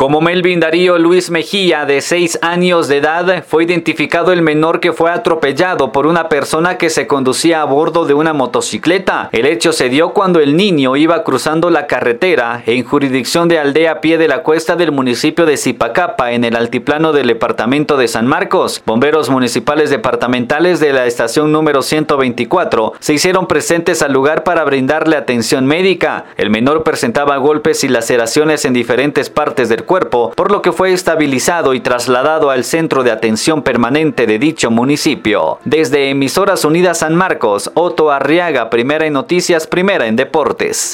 Como Melvin Darío Luis Mejía, de 6 años de edad, fue identificado el menor que fue atropellado por una persona que se conducía a bordo de una motocicleta. El hecho se dio cuando el niño iba cruzando la carretera en jurisdicción de aldea pie de la cuesta del municipio de Zipacapa, en el altiplano del departamento de San Marcos. Bomberos municipales departamentales de la estación número 124 se hicieron presentes al lugar para brindarle atención médica. El menor presentaba golpes y laceraciones en diferentes partes del cuerpo, por lo que fue estabilizado y trasladado al centro de atención permanente de dicho municipio. Desde Emisoras Unidas San Marcos, Otto Arriaga, primera en noticias, primera en deportes.